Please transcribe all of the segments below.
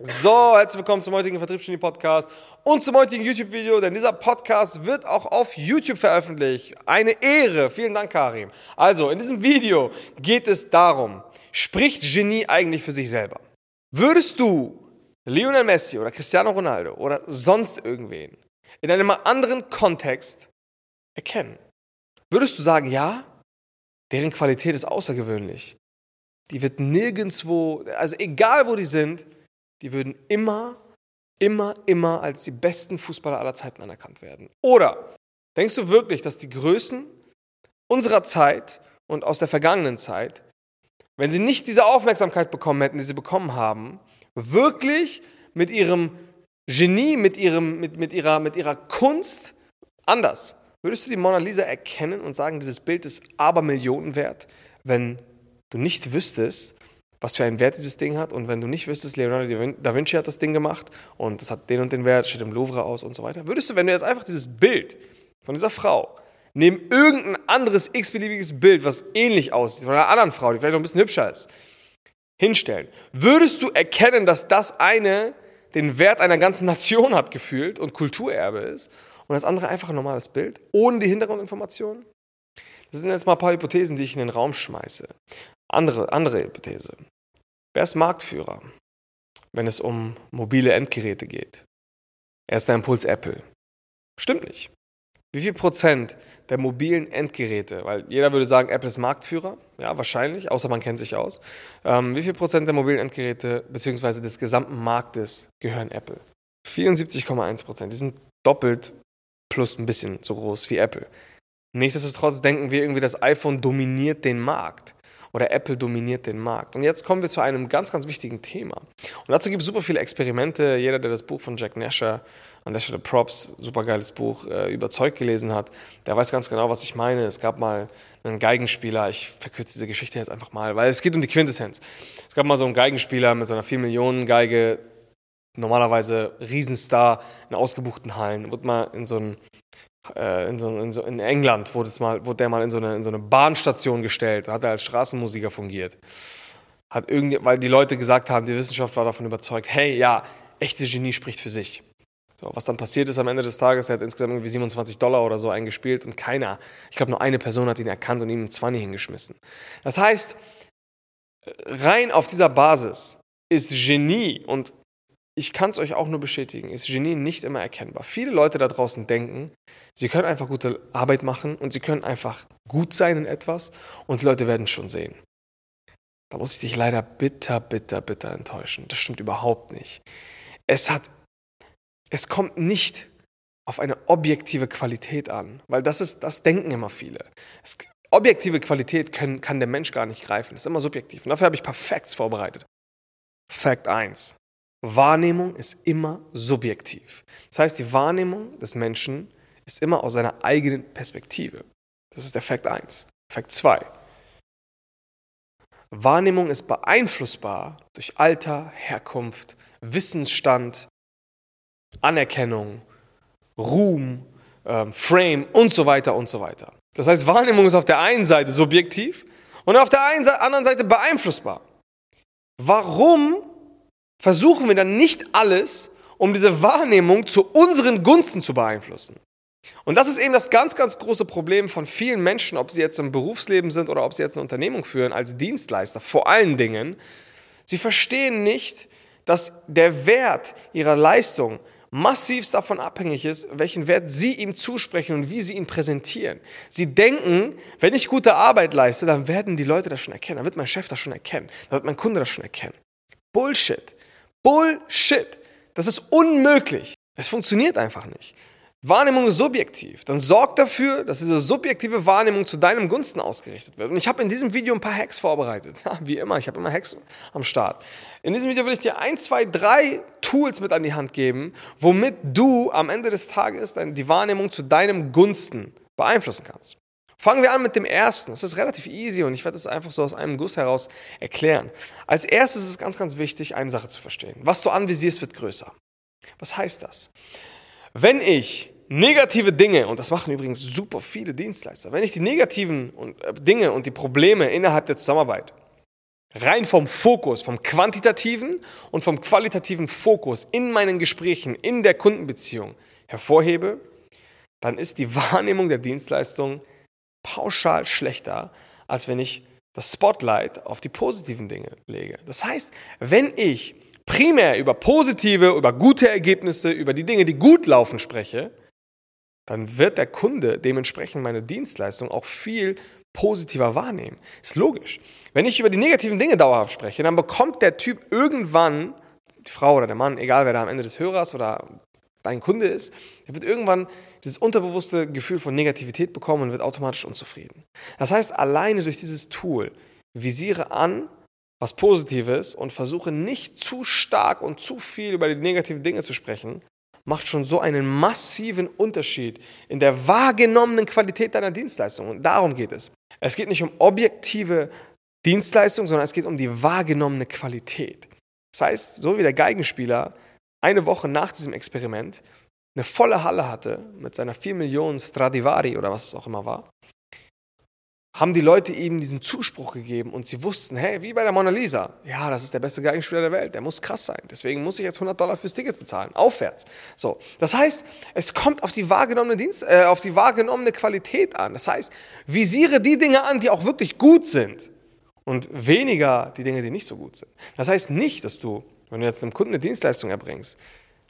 So, herzlich willkommen zum heutigen Vertriebsgenie Podcast und zum heutigen YouTube-Video, denn dieser Podcast wird auch auf YouTube veröffentlicht. Eine Ehre. Vielen Dank, Karim. Also, in diesem Video geht es darum, spricht Genie eigentlich für sich selber? Würdest du Lionel Messi oder Cristiano Ronaldo oder sonst irgendwen in einem anderen Kontext erkennen? Würdest du sagen, ja, deren Qualität ist außergewöhnlich? Die wird nirgendwo, also egal wo die sind, die würden immer, immer, immer als die besten Fußballer aller Zeiten anerkannt werden. Oder denkst du wirklich, dass die Größen unserer Zeit und aus der vergangenen Zeit, wenn sie nicht diese Aufmerksamkeit bekommen hätten, die sie bekommen haben, wirklich mit ihrem Genie, mit, ihrem, mit, mit, ihrer, mit ihrer Kunst anders? Würdest du die Mona Lisa erkennen und sagen, dieses Bild ist aber Millionen wert, wenn du nicht wüsstest, was für einen Wert dieses Ding hat. Und wenn du nicht wüsstest, Leonardo da Vinci hat das Ding gemacht und das hat den und den Wert, steht im Louvre aus und so weiter, würdest du, wenn du jetzt einfach dieses Bild von dieser Frau neben irgendein anderes x-beliebiges Bild, was ähnlich aussieht, von einer anderen Frau, die vielleicht noch ein bisschen hübscher ist, hinstellen, würdest du erkennen, dass das eine den Wert einer ganzen Nation hat gefühlt und Kulturerbe ist und das andere einfach ein normales Bild, ohne die Hintergrundinformationen? Das sind jetzt mal ein paar Hypothesen, die ich in den Raum schmeiße. Andere, andere Hypothese. Wer ist Marktführer, wenn es um mobile Endgeräte geht? Erster Impuls Apple. Stimmt nicht. Wie viel Prozent der mobilen Endgeräte, weil jeder würde sagen, Apple ist Marktführer, ja, wahrscheinlich, außer man kennt sich aus. Ähm, wie viel Prozent der mobilen Endgeräte bzw. des gesamten Marktes gehören Apple? 74,1 Prozent. Die sind doppelt plus ein bisschen so groß wie Apple. Nichtsdestotrotz denken wir irgendwie, das iPhone dominiert den Markt oder Apple dominiert den Markt. Und jetzt kommen wir zu einem ganz, ganz wichtigen Thema. Und dazu gibt es super viele Experimente. Jeder, der das Buch von Jack Nasher, an der Stelle Props, super geiles Buch, äh, überzeugt gelesen hat, der weiß ganz genau, was ich meine. Es gab mal einen Geigenspieler, ich verkürze diese Geschichte jetzt einfach mal, weil es geht um die Quintessenz. Es gab mal so einen Geigenspieler mit so einer 4 Millionen Geige, normalerweise Riesenstar in ausgebuchten Hallen, wurde mal in so einen in, so, in, so, in, England wurde, es mal, wurde der mal in so, eine, in so eine Bahnstation gestellt, hat er als Straßenmusiker fungiert. Hat irgendwie, weil die Leute gesagt haben, die Wissenschaft war davon überzeugt, hey, ja, echtes Genie spricht für sich. So, was dann passiert ist am Ende des Tages, er hat insgesamt irgendwie 27 Dollar oder so eingespielt und keiner, ich glaube nur eine Person hat ihn erkannt und ihm einen 20 hingeschmissen. Das heißt, rein auf dieser Basis ist Genie und ich kann es euch auch nur bestätigen, ist Genie nicht immer erkennbar. Viele Leute da draußen denken, sie können einfach gute Arbeit machen und sie können einfach gut sein in etwas und die Leute werden es schon sehen. Da muss ich dich leider bitter, bitter, bitter enttäuschen. Das stimmt überhaupt nicht. Es hat, es kommt nicht auf eine objektive Qualität an, weil das ist, das denken immer viele. Es, objektive Qualität können, kann der Mensch gar nicht greifen. Das ist immer subjektiv. Und dafür habe ich ein paar Facts vorbereitet. Fact 1. Wahrnehmung ist immer subjektiv. Das heißt, die Wahrnehmung des Menschen ist immer aus seiner eigenen Perspektive. Das ist der Fakt 1. Fakt 2. Wahrnehmung ist beeinflussbar durch Alter, Herkunft, Wissensstand, Anerkennung, Ruhm, ähm, Frame und so weiter und so weiter. Das heißt, Wahrnehmung ist auf der einen Seite subjektiv und auf der anderen Seite beeinflussbar. Warum versuchen wir dann nicht alles, um diese Wahrnehmung zu unseren Gunsten zu beeinflussen. Und das ist eben das ganz, ganz große Problem von vielen Menschen, ob sie jetzt im Berufsleben sind oder ob sie jetzt eine Unternehmung führen, als Dienstleister, vor allen Dingen. Sie verstehen nicht, dass der Wert ihrer Leistung massivst davon abhängig ist, welchen Wert sie ihm zusprechen und wie sie ihn präsentieren. Sie denken, wenn ich gute Arbeit leiste, dann werden die Leute das schon erkennen, dann wird mein Chef das schon erkennen, dann wird mein Kunde das schon erkennen. Bullshit. Bullshit. Das ist unmöglich. Es funktioniert einfach nicht. Wahrnehmung ist subjektiv. Dann sorg dafür, dass diese subjektive Wahrnehmung zu deinem Gunsten ausgerichtet wird. Und ich habe in diesem Video ein paar Hacks vorbereitet. Ja, wie immer, ich habe immer Hacks am Start. In diesem Video will ich dir ein, zwei, drei Tools mit an die Hand geben, womit du am Ende des Tages die Wahrnehmung zu deinem Gunsten beeinflussen kannst. Fangen wir an mit dem ersten. Das ist relativ easy und ich werde es einfach so aus einem Guss heraus erklären. Als erstes ist es ganz, ganz wichtig, eine Sache zu verstehen. Was du anvisierst, wird größer. Was heißt das? Wenn ich negative Dinge, und das machen übrigens super viele Dienstleister, wenn ich die negativen äh, Dinge und die Probleme innerhalb der Zusammenarbeit rein vom Fokus, vom quantitativen und vom qualitativen Fokus in meinen Gesprächen, in der Kundenbeziehung hervorhebe, dann ist die Wahrnehmung der Dienstleistung pauschal schlechter, als wenn ich das Spotlight auf die positiven Dinge lege. Das heißt, wenn ich primär über positive, über gute Ergebnisse, über die Dinge, die gut laufen, spreche, dann wird der Kunde dementsprechend meine Dienstleistung auch viel positiver wahrnehmen. Ist logisch. Wenn ich über die negativen Dinge dauerhaft spreche, dann bekommt der Typ irgendwann, die Frau oder der Mann, egal wer da am Ende des Hörers oder dein Kunde ist, der wird irgendwann dieses unterbewusste Gefühl von Negativität bekommen und wird automatisch unzufrieden. Das heißt, alleine durch dieses Tool visiere an, was Positives und versuche nicht zu stark und zu viel über die negativen Dinge zu sprechen, macht schon so einen massiven Unterschied in der wahrgenommenen Qualität deiner Dienstleistung. Und darum geht es. Es geht nicht um objektive Dienstleistung, sondern es geht um die wahrgenommene Qualität. Das heißt, so wie der Geigenspieler eine Woche nach diesem Experiment eine volle Halle hatte mit seiner 4 Millionen Stradivari oder was es auch immer war, haben die Leute ihm diesen Zuspruch gegeben und sie wussten, hey, wie bei der Mona Lisa, ja, das ist der beste Geigenspieler der Welt, der muss krass sein, deswegen muss ich jetzt 100 Dollar fürs Ticket bezahlen, aufwärts. So, das heißt, es kommt auf die wahrgenommene Dienst, äh, auf die wahrgenommene Qualität an. Das heißt, visiere die Dinge an, die auch wirklich gut sind und weniger die Dinge, die nicht so gut sind. Das heißt nicht, dass du, wenn du jetzt einem Kunden eine Dienstleistung erbringst,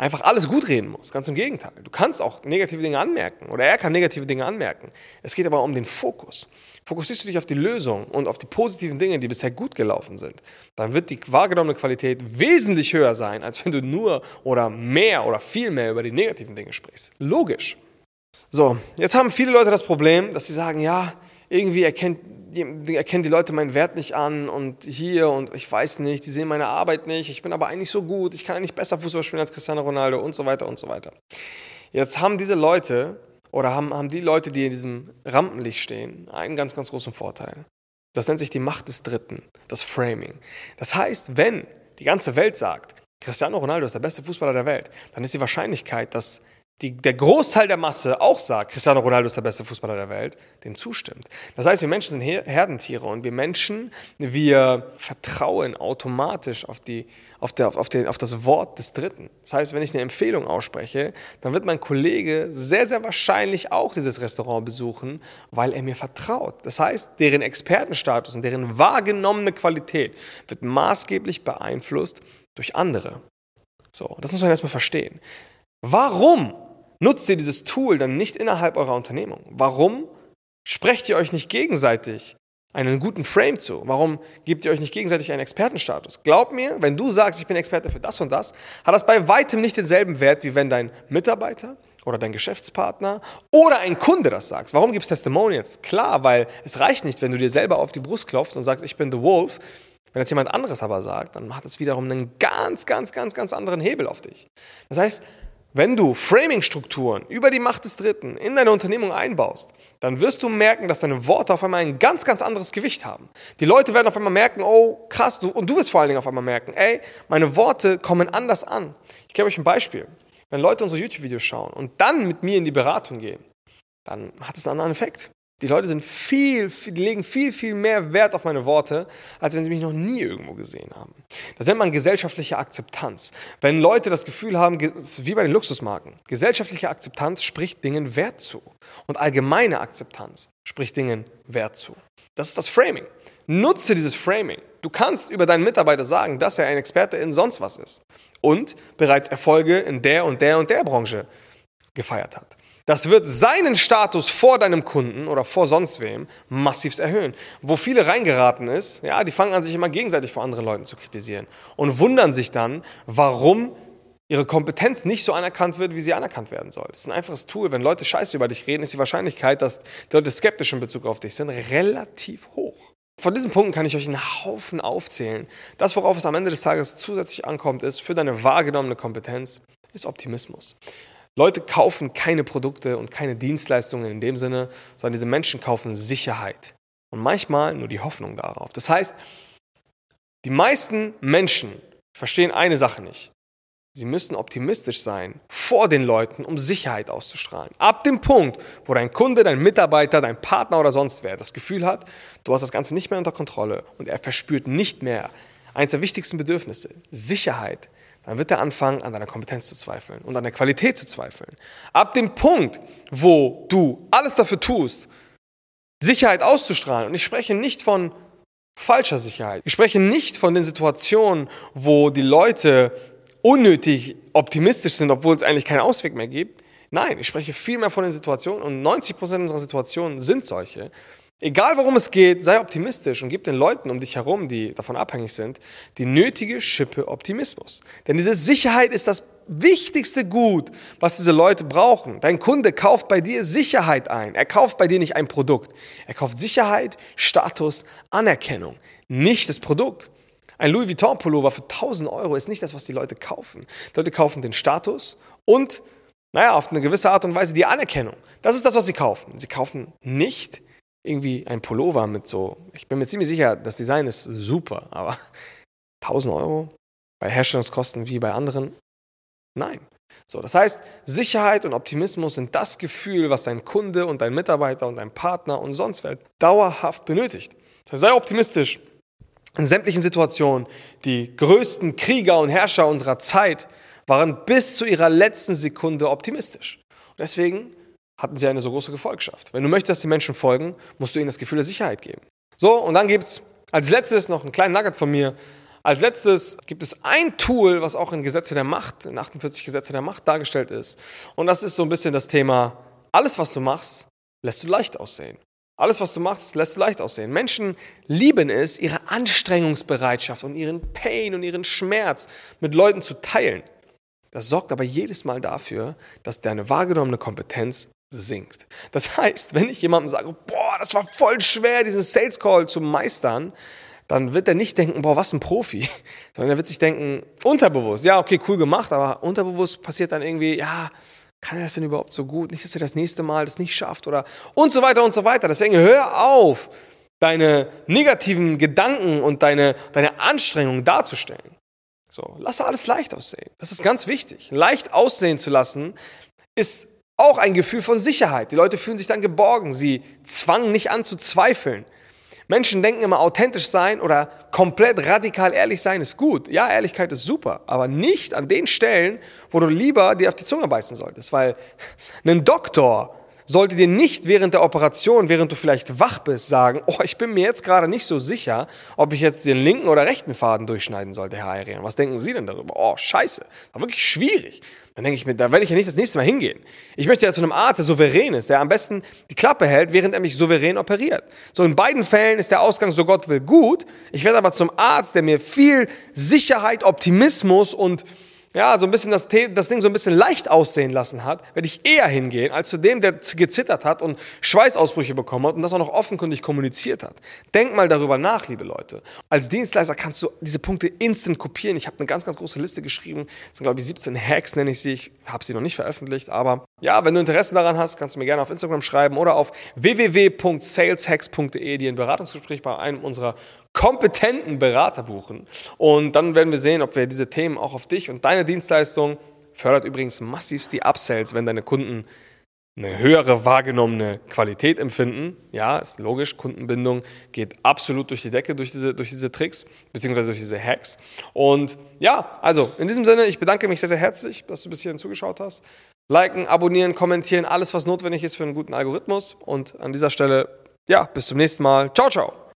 einfach alles gut reden musst. Ganz im Gegenteil. Du kannst auch negative Dinge anmerken oder er kann negative Dinge anmerken. Es geht aber um den Fokus. Fokussierst du dich auf die Lösung und auf die positiven Dinge, die bisher gut gelaufen sind, dann wird die wahrgenommene Qualität wesentlich höher sein, als wenn du nur oder mehr oder viel mehr über die negativen Dinge sprichst. Logisch. So, jetzt haben viele Leute das Problem, dass sie sagen, ja, irgendwie erkennt erkennen die Leute meinen Wert nicht an und hier und ich weiß nicht, die sehen meine Arbeit nicht, ich bin aber eigentlich so gut, ich kann eigentlich besser Fußball spielen als Cristiano Ronaldo und so weiter und so weiter. Jetzt haben diese Leute oder haben, haben die Leute, die in diesem Rampenlicht stehen, einen ganz, ganz großen Vorteil. Das nennt sich die Macht des Dritten, das Framing. Das heißt, wenn die ganze Welt sagt, Cristiano Ronaldo ist der beste Fußballer der Welt, dann ist die Wahrscheinlichkeit, dass die, der Großteil der Masse auch sagt, Cristiano Ronaldo ist der beste Fußballer der Welt, dem zustimmt. Das heißt, wir Menschen sind Herdentiere und wir Menschen, wir vertrauen automatisch auf, die, auf, der, auf, den, auf das Wort des Dritten. Das heißt, wenn ich eine Empfehlung ausspreche, dann wird mein Kollege sehr, sehr wahrscheinlich auch dieses Restaurant besuchen, weil er mir vertraut. Das heißt, deren Expertenstatus und deren wahrgenommene Qualität wird maßgeblich beeinflusst durch andere. So, das muss man erstmal verstehen. Warum nutzt ihr dieses Tool dann nicht innerhalb eurer Unternehmung? Warum sprecht ihr euch nicht gegenseitig einen guten Frame zu? Warum gebt ihr euch nicht gegenseitig einen Expertenstatus? Glaub mir, wenn du sagst, ich bin Experte für das und das, hat das bei weitem nicht denselben Wert, wie wenn dein Mitarbeiter oder dein Geschäftspartner oder ein Kunde das sagt. Warum gibt es Testimonials? Klar, weil es reicht nicht, wenn du dir selber auf die Brust klopfst und sagst, ich bin The Wolf. Wenn das jemand anderes aber sagt, dann macht es wiederum einen ganz, ganz, ganz, ganz anderen Hebel auf dich. Das heißt, wenn du Framing-Strukturen über die Macht des Dritten in deine Unternehmung einbaust, dann wirst du merken, dass deine Worte auf einmal ein ganz, ganz anderes Gewicht haben. Die Leute werden auf einmal merken, oh krass, du, und du wirst vor allen Dingen auf einmal merken, ey, meine Worte kommen anders an. Ich gebe euch ein Beispiel. Wenn Leute unsere YouTube-Videos schauen und dann mit mir in die Beratung gehen, dann hat es einen anderen Effekt. Die Leute sind viel, die legen viel, viel mehr Wert auf meine Worte, als wenn sie mich noch nie irgendwo gesehen haben. Das nennt man gesellschaftliche Akzeptanz. Wenn Leute das Gefühl haben, wie bei den Luxusmarken, gesellschaftliche Akzeptanz spricht Dingen Wert zu. Und allgemeine Akzeptanz spricht Dingen Wert zu. Das ist das Framing. Nutze dieses Framing. Du kannst über deinen Mitarbeiter sagen, dass er ein Experte in sonst was ist und bereits Erfolge in der und der und der Branche gefeiert hat. Das wird seinen Status vor deinem Kunden oder vor sonst wem massiv erhöhen. Wo viele reingeraten ist, ja, die fangen an, sich immer gegenseitig vor anderen Leuten zu kritisieren und wundern sich dann, warum ihre Kompetenz nicht so anerkannt wird, wie sie anerkannt werden soll. Das ist ein einfaches Tool. Wenn Leute Scheiße über dich reden, ist die Wahrscheinlichkeit, dass die Leute skeptisch in Bezug auf dich sind, relativ hoch. Von diesen Punkten kann ich euch einen Haufen aufzählen. Das, worauf es am Ende des Tages zusätzlich ankommt, ist für deine wahrgenommene Kompetenz, ist Optimismus. Leute kaufen keine Produkte und keine Dienstleistungen in dem Sinne, sondern diese Menschen kaufen Sicherheit und manchmal nur die Hoffnung darauf. Das heißt, die meisten Menschen verstehen eine Sache nicht. Sie müssen optimistisch sein vor den Leuten, um Sicherheit auszustrahlen. Ab dem Punkt, wo dein Kunde, dein Mitarbeiter, dein Partner oder sonst wer das Gefühl hat, du hast das Ganze nicht mehr unter Kontrolle und er verspürt nicht mehr eines der wichtigsten Bedürfnisse, Sicherheit, dann wird er anfangen, an deiner Kompetenz zu zweifeln und an der Qualität zu zweifeln. Ab dem Punkt, wo du alles dafür tust, Sicherheit auszustrahlen, und ich spreche nicht von falscher Sicherheit, ich spreche nicht von den Situationen, wo die Leute unnötig optimistisch sind, obwohl es eigentlich keinen Ausweg mehr gibt. Nein, ich spreche vielmehr von den Situationen und 90% unserer Situationen sind solche. Egal worum es geht, sei optimistisch und gib den Leuten um dich herum, die davon abhängig sind, die nötige Schippe Optimismus. Denn diese Sicherheit ist das wichtigste Gut, was diese Leute brauchen. Dein Kunde kauft bei dir Sicherheit ein. Er kauft bei dir nicht ein Produkt. Er kauft Sicherheit, Status, Anerkennung, nicht das Produkt. Ein Louis Vuitton Pullover für 1000 Euro ist nicht das, was die Leute kaufen. Die Leute kaufen den Status und, naja, auf eine gewisse Art und Weise die Anerkennung. Das ist das, was sie kaufen. Sie kaufen nicht irgendwie ein Pullover mit so, ich bin mir ziemlich sicher, das Design ist super, aber 1000 Euro bei Herstellungskosten wie bei anderen? Nein. So, das heißt, Sicherheit und Optimismus sind das Gefühl, was dein Kunde und dein Mitarbeiter und dein Partner und sonst wer dauerhaft benötigt. Sei optimistisch in sämtlichen Situationen, die größten Krieger und Herrscher unserer Zeit waren bis zu ihrer letzten Sekunde optimistisch. Und deswegen hatten sie eine so große Gefolgschaft. Wenn du möchtest, dass die Menschen folgen, musst du ihnen das Gefühl der Sicherheit geben. So, und dann gibt es als letztes noch einen kleinen Nugget von mir. Als letztes gibt es ein Tool, was auch in Gesetze der Macht, in 48 Gesetze der Macht dargestellt ist. Und das ist so ein bisschen das Thema, alles, was du machst, lässt du leicht aussehen. Alles, was du machst, lässt du leicht aussehen. Menschen lieben es, ihre Anstrengungsbereitschaft und ihren Pain und ihren Schmerz mit Leuten zu teilen. Das sorgt aber jedes Mal dafür, dass deine wahrgenommene Kompetenz sinkt. Das heißt, wenn ich jemandem sage, boah, das war voll schwer, diesen Sales Call zu meistern, dann wird er nicht denken, boah, was ein Profi, sondern er wird sich denken, unterbewusst, ja, okay, cool gemacht, aber unterbewusst passiert dann irgendwie, ja, kann er das denn überhaupt so gut? Nicht, dass er das nächste Mal das nicht schafft oder und so weiter und so weiter. Deswegen hör auf, deine negativen Gedanken und deine, deine Anstrengungen darzustellen. So, lass alles leicht aussehen. Das ist ganz wichtig. Leicht aussehen zu lassen ist auch ein Gefühl von Sicherheit. Die Leute fühlen sich dann geborgen. Sie zwangen nicht an zu zweifeln. Menschen denken immer, authentisch sein oder komplett radikal ehrlich sein ist gut. Ja, Ehrlichkeit ist super, aber nicht an den Stellen, wo du lieber dir auf die Zunge beißen solltest. Weil ein Doktor sollte dir nicht während der Operation, während du vielleicht wach bist, sagen, oh, ich bin mir jetzt gerade nicht so sicher, ob ich jetzt den linken oder rechten Faden durchschneiden sollte, Herr Ayrian. Was denken Sie denn darüber? Oh, scheiße, war wirklich schwierig. Dann denke ich mir, da werde ich ja nicht das nächste Mal hingehen. Ich möchte ja zu einem Arzt, der souverän ist, der am besten die Klappe hält, während er mich souverän operiert. So in beiden Fällen ist der Ausgang, so Gott will, gut. Ich werde aber zum Arzt, der mir viel Sicherheit, Optimismus und ja, so ein bisschen das, das Ding so ein bisschen leicht aussehen lassen hat, werde ich eher hingehen, als zu dem, der gezittert hat und Schweißausbrüche bekommen hat und das auch noch offenkundig kommuniziert hat. Denk mal darüber nach, liebe Leute. Als Dienstleister kannst du diese Punkte instant kopieren. Ich habe eine ganz, ganz große Liste geschrieben. Das sind, glaube ich, 17 Hacks, nenne ich sie. Ich habe sie noch nicht veröffentlicht, aber ja, wenn du Interesse daran hast, kannst du mir gerne auf Instagram schreiben oder auf www.saleshacks.de dir ein Beratungsgespräch bei einem unserer kompetenten Berater buchen. Und dann werden wir sehen, ob wir diese Themen auch auf dich und deine Dienstleistung fördert übrigens massivst die Upsells, wenn deine Kunden eine höhere wahrgenommene Qualität empfinden. Ja, ist logisch, Kundenbindung geht absolut durch die Decke durch diese, durch diese Tricks, beziehungsweise durch diese Hacks. Und ja, also in diesem Sinne, ich bedanke mich sehr, sehr herzlich, dass du bis hierhin zugeschaut hast. Liken, abonnieren, kommentieren, alles, was notwendig ist für einen guten Algorithmus. Und an dieser Stelle, ja, bis zum nächsten Mal. Ciao, ciao.